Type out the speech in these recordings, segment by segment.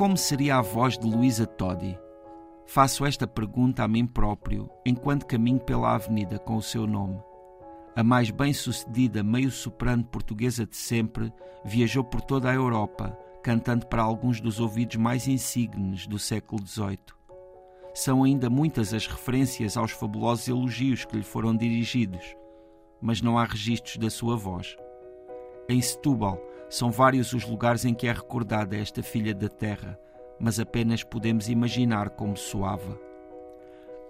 Como seria a voz de Luísa Todi? Faço esta pergunta a mim próprio enquanto caminho pela avenida com o seu nome. A mais bem-sucedida meio-soprano portuguesa de sempre viajou por toda a Europa, cantando para alguns dos ouvidos mais insignes do século XVIII. São ainda muitas as referências aos fabulosos elogios que lhe foram dirigidos, mas não há registros da sua voz. Em Setúbal, são vários os lugares em que é recordada esta filha da terra, mas apenas podemos imaginar como soava.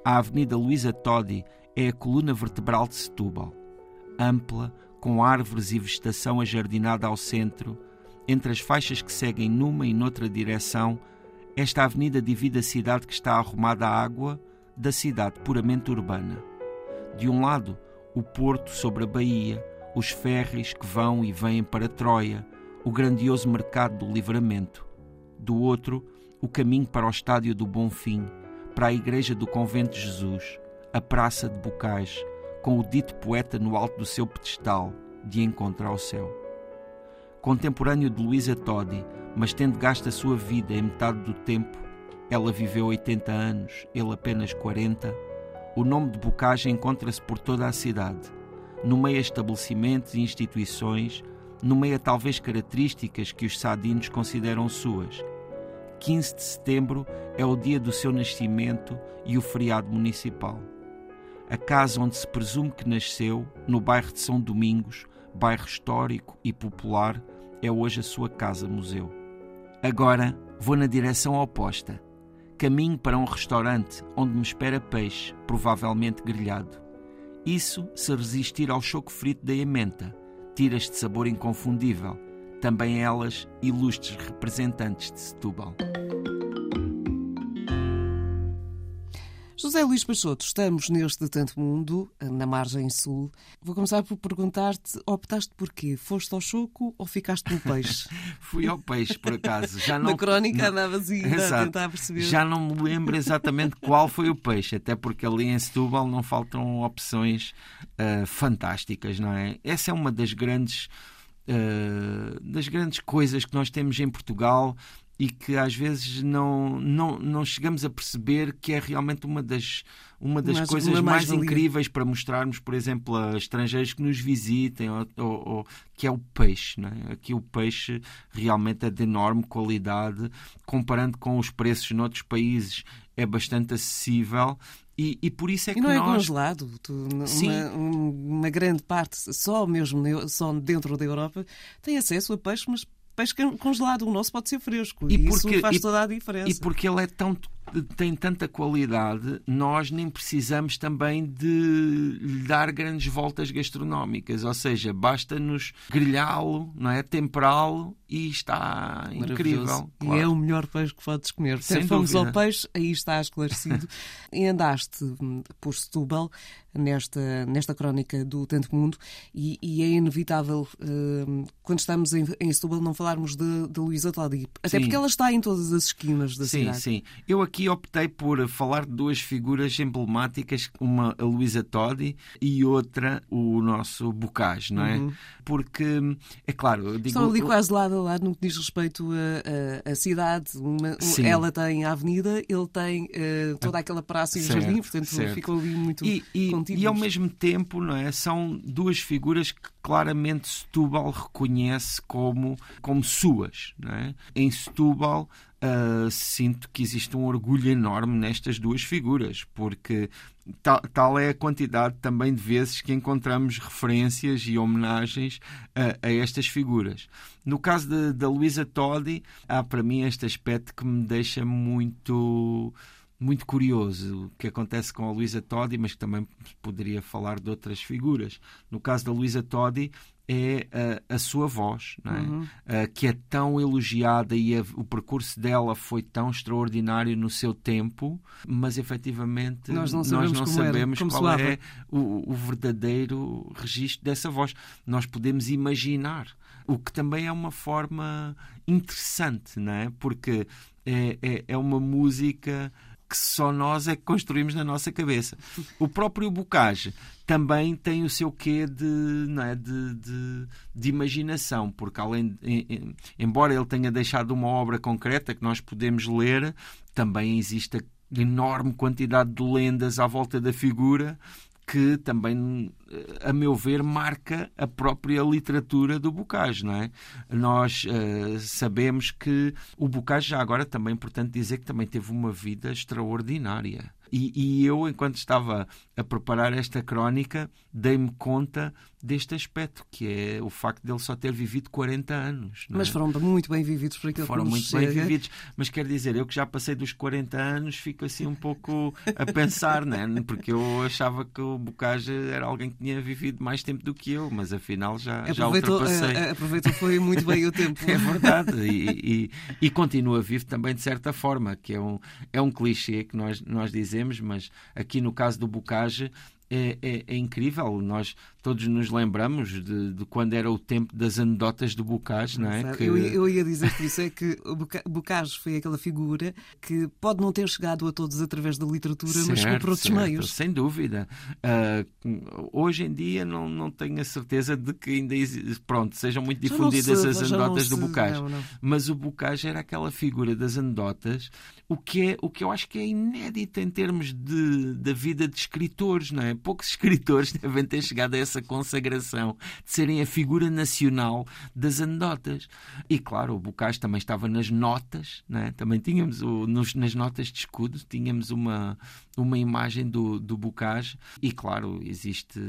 A Avenida Luísa Todi é a coluna vertebral de Setúbal. Ampla, com árvores e vegetação ajardinada ao centro, entre as faixas que seguem numa e noutra direção, esta avenida divide a cidade que está arrumada à água da cidade puramente urbana. De um lado, o porto sobre a baía, os ferries que vão e vêm para Troia, o grandioso mercado do livramento. Do outro, o caminho para o estádio do Bonfim, para a igreja do Convento de Jesus, a Praça de Bocais, com o dito poeta no alto do seu pedestal, de encontro ao céu. Contemporâneo de Luísa Todi, mas tendo gasto a sua vida em metade do tempo, ela viveu 80 anos, ele apenas 40, o nome de Bocage encontra-se por toda a cidade, no meio a estabelecimentos e instituições, no meio a talvez características que os sadinos consideram suas. 15 de setembro é o dia do seu nascimento e o feriado municipal. A casa onde se presume que nasceu, no bairro de São Domingos, bairro histórico e popular, é hoje a sua casa-museu. Agora vou na direção oposta. Caminho para um restaurante onde me espera peixe, provavelmente grelhado. Isso se resistir ao choco frito da ementa, tiras de sabor inconfundível, também elas ilustres representantes de Setúbal. José Luís Peixoto, estamos neste Tanto Mundo, na margem sul. Vou começar por perguntar-te, optaste por quê? Foste ao choco ou ficaste no peixe? Fui ao peixe, por acaso. Já não, Na crónica não, andavas ainda a tentar perceber. Já não me lembro exatamente qual foi o peixe, até porque ali em Setúbal não faltam opções uh, fantásticas, não é? Essa é uma das grandes... Uh, das grandes coisas que nós temos em Portugal e que às vezes não, não, não chegamos a perceber que é realmente uma das, uma das coisas uma mais, mais incríveis para mostrarmos, por exemplo, a estrangeiros que nos visitem, ou, ou, ou, que é o peixe. É? Aqui o peixe realmente é de enorme qualidade, comparando com os preços noutros países, é bastante acessível. E, e, por isso é que e não nós... é congelado. Tu, uma, uma, grande parte, só mesmo só dentro da Europa, tem acesso a peixe, mas peixe congelado. O nosso pode ser fresco. E, e porque, isso faz e, toda a diferença. E porque ele é tão, tem tanta qualidade, nós nem precisamos também de lhe dar grandes voltas gastronómicas. Ou seja, basta-nos grelhá-lo, não é? temperá-lo e está incrível. Claro. E é o melhor peixe que podes comer. Se fomos ao peixe, aí está esclarecido. e andaste hum, por Setúbal nesta, nesta crónica do Tanto Mundo e, e é inevitável uh, quando estamos em, em Setúbal não falarmos de, de Luísa Todi. Até sim. porque ela está em todas as esquinas da sim, cidade. Sim, sim. Eu aqui optei por falar de duas figuras emblemáticas, uma a Luísa Todi e outra o nosso Bocage, não é? Uhum. Porque, é claro... Eu digo, Estão ali quase lado a lado no que diz respeito à cidade. Uma, ela tem a avenida, ele tem uh, toda aquela praça e o jardim, portanto certo. ficou ali muito... E, e, e ao mesmo tempo, não é? São duas figuras que claramente Setúbal reconhece como, como suas. É? Em Setúbal uh, sinto que existe um orgulho enorme nestas duas figuras, porque tal, tal, é a quantidade também de vezes que encontramos referências e homenagens a, a estas figuras. No caso da Luísa Todi, há para mim este aspecto que me deixa muito muito curioso o que acontece com a Luísa Todi, mas que também poderia falar de outras figuras. No caso da Luísa Todi, é a, a, sua voz, é? uhum. uh, que é tão elogiada e a, o percurso dela foi tão extraordinário no seu tempo, mas efetivamente nós não sabemos, nós não sabemos qual é o, o verdadeiro registro dessa voz. Nós podemos imaginar, o que também é uma forma interessante, não é? Porque é, é, é uma música que só nós é que construímos na nossa cabeça. O próprio Bocage também tem o seu quê de, não é, de, de, de imaginação, porque além, embora ele tenha deixado uma obra concreta que nós podemos ler, também existe a enorme quantidade de lendas à volta da figura que também, a meu ver, marca a própria literatura do Bocage, não é? Nós uh, sabemos que o Bocage, já agora também importante dizer que também teve uma vida extraordinária. E, e eu, enquanto estava a preparar esta crónica, dei-me conta deste aspecto, que é o facto de ele só ter vivido 40 anos. Mas é? foram muito bem vividos por aquilo foram que muito chega. bem vividos. Mas quer dizer, eu que já passei dos 40 anos, fico assim um pouco a pensar, né? porque eu achava que o Bocage era alguém que tinha vivido mais tempo do que eu, mas afinal já, já ultrapassei. Eh, aproveitou foi muito bem o tempo. é verdade. E, e, e, continua vivo também de certa forma, que é um, é um clichê que nós, nós dizemos, mas aqui no caso do Bocage é, é, é, incrível. Nós todos nos lembramos de, de, quando era o tempo das anedotas do Bocage, não é? Que... Eu, eu, ia dizer isso é que o Bocage foi aquela figura que pode não ter chegado a todos através da literatura, certo, mas por outros certo, meios. Sem dúvida. Uh, hoje em dia não, não tenho a certeza de que ainda pronto, sejam muito difundidas se, as anedotas do Bocage. Não, não. Mas o Bocage era aquela figura das anedotas, o que, é, o que eu acho que é inédito em termos de, da vida de escritores, não é? Poucos escritores devem ter chegado a essa consagração de serem a figura nacional das anedotas. E claro, o Bocage também estava nas notas, né? também tínhamos o, nos, nas notas de escudo, tínhamos uma, uma imagem do, do Bocage e claro, existe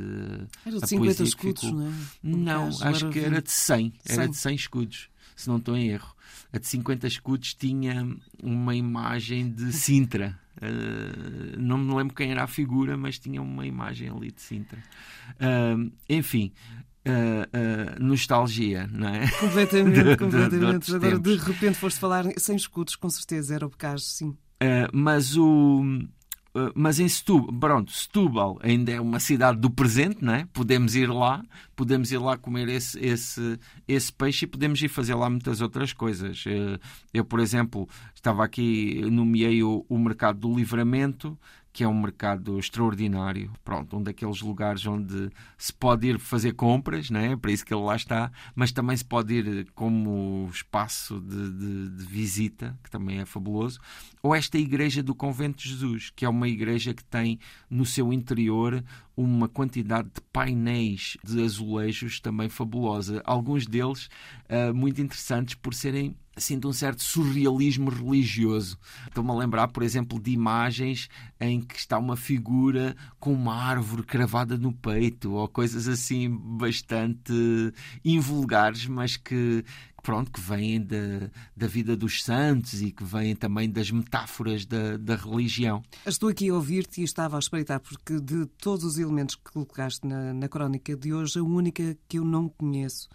era de 50 escudos, ficou... não é? Não, acho que era de 100, era 100. de 100 escudos, se não estou em erro. A de 50 escudos tinha uma imagem de Sintra. Uh, não me lembro quem era a figura, mas tinha uma imagem ali de Sintra. Uh, enfim, Uh, uh, nostalgia, não é? Completamente, de, completamente. De, de Agora, de repente, foste falar sem escudos, com certeza, era o Bocage, sim. Uh, mas o. Mas em Setúbal, pronto, Setúbal ainda é uma cidade do presente, não é? Podemos ir lá, podemos ir lá comer esse, esse, esse peixe e podemos ir fazer lá muitas outras coisas. Eu, por exemplo, estava aqui, nomeei o, o Mercado do Livramento, que é um mercado extraordinário, pronto, um daqueles lugares onde se pode ir fazer compras, né? para isso que ele lá está, mas também se pode ir como espaço de, de, de, visita, que também é fabuloso, ou esta igreja do Convento de Jesus, que é uma igreja que tem no seu interior uma quantidade de painéis de azulejos também fabulosa, alguns deles uh, muito interessantes por serem de um certo surrealismo religioso. Estou-me a lembrar, por exemplo, de imagens em que está uma figura com uma árvore cravada no peito, ou coisas assim bastante invulgares, mas que, pronto, que vêm da, da vida dos santos e que vêm também das metáforas da, da religião. Estou aqui a ouvir-te e estava a espreitar, porque de todos os elementos que colocaste na, na crónica de hoje, a única que eu não conheço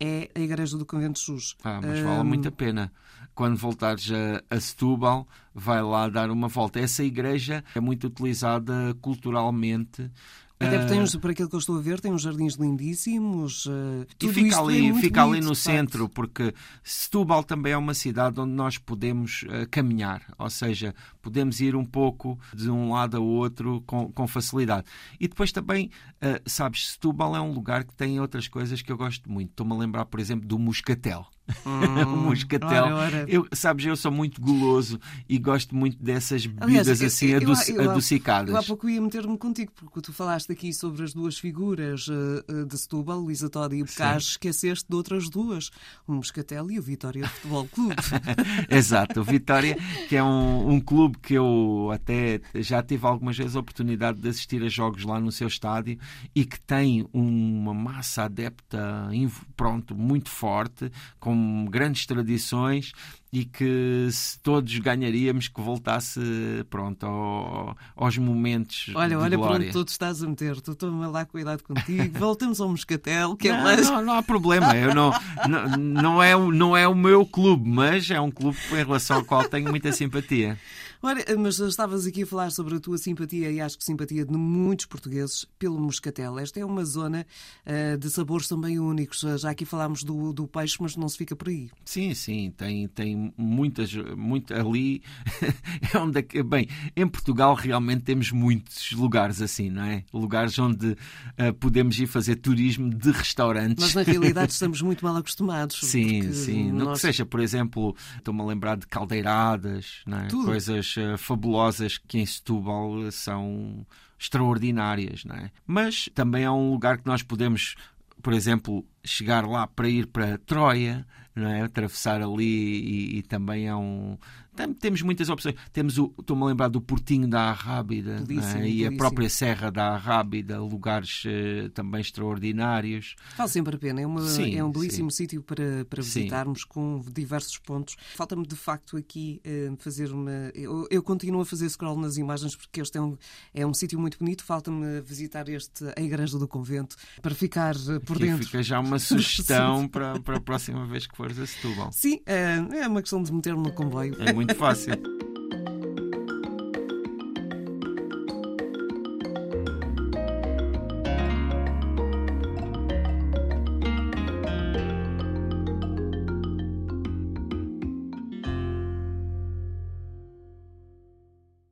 é a Igreja do Convento de Jesus. Ah, mas vale um... muito a pena. Quando voltares a, a Setúbal, vai lá dar uma volta. Essa igreja é muito utilizada culturalmente até porque tem uns, por aquilo que eu estou a ver, tem uns jardins lindíssimos. Uh, e fica ali, é fica ali no centro, porque Setúbal também é uma cidade onde nós podemos uh, caminhar, ou seja, podemos ir um pouco de um lado ao outro com, com facilidade. E depois também, uh, sabes, Setúbal é um lugar que tem outras coisas que eu gosto muito. Estou-me a lembrar, por exemplo, do Moscatel. Hum, o moscatel. Ora, ora. Eu, sabes, eu sou muito goloso e gosto muito dessas bebidas Aliás, assim eu, eu, adocicadas. Eu há pouco ia meter-me contigo, porque tu falaste aqui sobre as duas figuras uh, de Setúbal, Luísa Todd e o Bocage, esqueceste de outras duas, o Moscatel e o Vitória Futebol Clube. Exato, o Vitória, que é um, um, clube que eu até já tive algumas vezes a oportunidade de assistir a jogos lá no seu estádio e que tem uma massa adepta, pronto, muito forte, com com grandes tradições e que se todos ganharíamos que voltasse pronto ao, aos momentos olha olha glória. onde tu estás a meter. Tu estou-me lá cuidado contigo. Voltamos ao Moscatel que não, é mais não, não há problema. Eu não, não não é não é o meu clube mas é um clube em relação ao qual tenho muita simpatia Olha, mas estavas aqui a falar sobre a tua simpatia e acho que simpatia de muitos portugueses pelo moscatel. Esta é uma zona uh, de sabores também únicos. Já aqui falámos do, do peixe, mas não se fica por aí. Sim, sim, tem, tem muitas, muito ali é onde é bem, em Portugal realmente temos muitos lugares assim, não é? Lugares onde uh, podemos ir fazer turismo de restaurantes. Mas na realidade estamos muito mal acostumados. Sim, sim. Nós... No que seja, por exemplo, estou-me a lembrar de caldeiradas, não é? coisas uh, fabulosas que em Setúbal são extraordinárias, não é? Mas também é um lugar que nós podemos, por exemplo, chegar lá para ir para Troia, não é? Atravessar ali e, e também é um temos muitas opções. Temos o, estou-me a lembrar do Portinho da Arrábida é? e a própria Serra da Arrábida, lugares uh, também extraordinários. Vale sempre a pena, é, uma, sim, é um belíssimo sítio para, para visitarmos sim. com diversos pontos. Falta-me de facto aqui uh, fazer uma. Eu, eu, continuo a fazer scroll nas imagens porque este é um, é um sítio muito bonito. Falta-me visitar este, a Igreja do Convento para ficar eh, por aqui dentro. Fica já uma sugestão para, para a próxima vez que fores a Setúbal. Sim, é, é uma questão de meter-me no comboio. É muito muito fácil.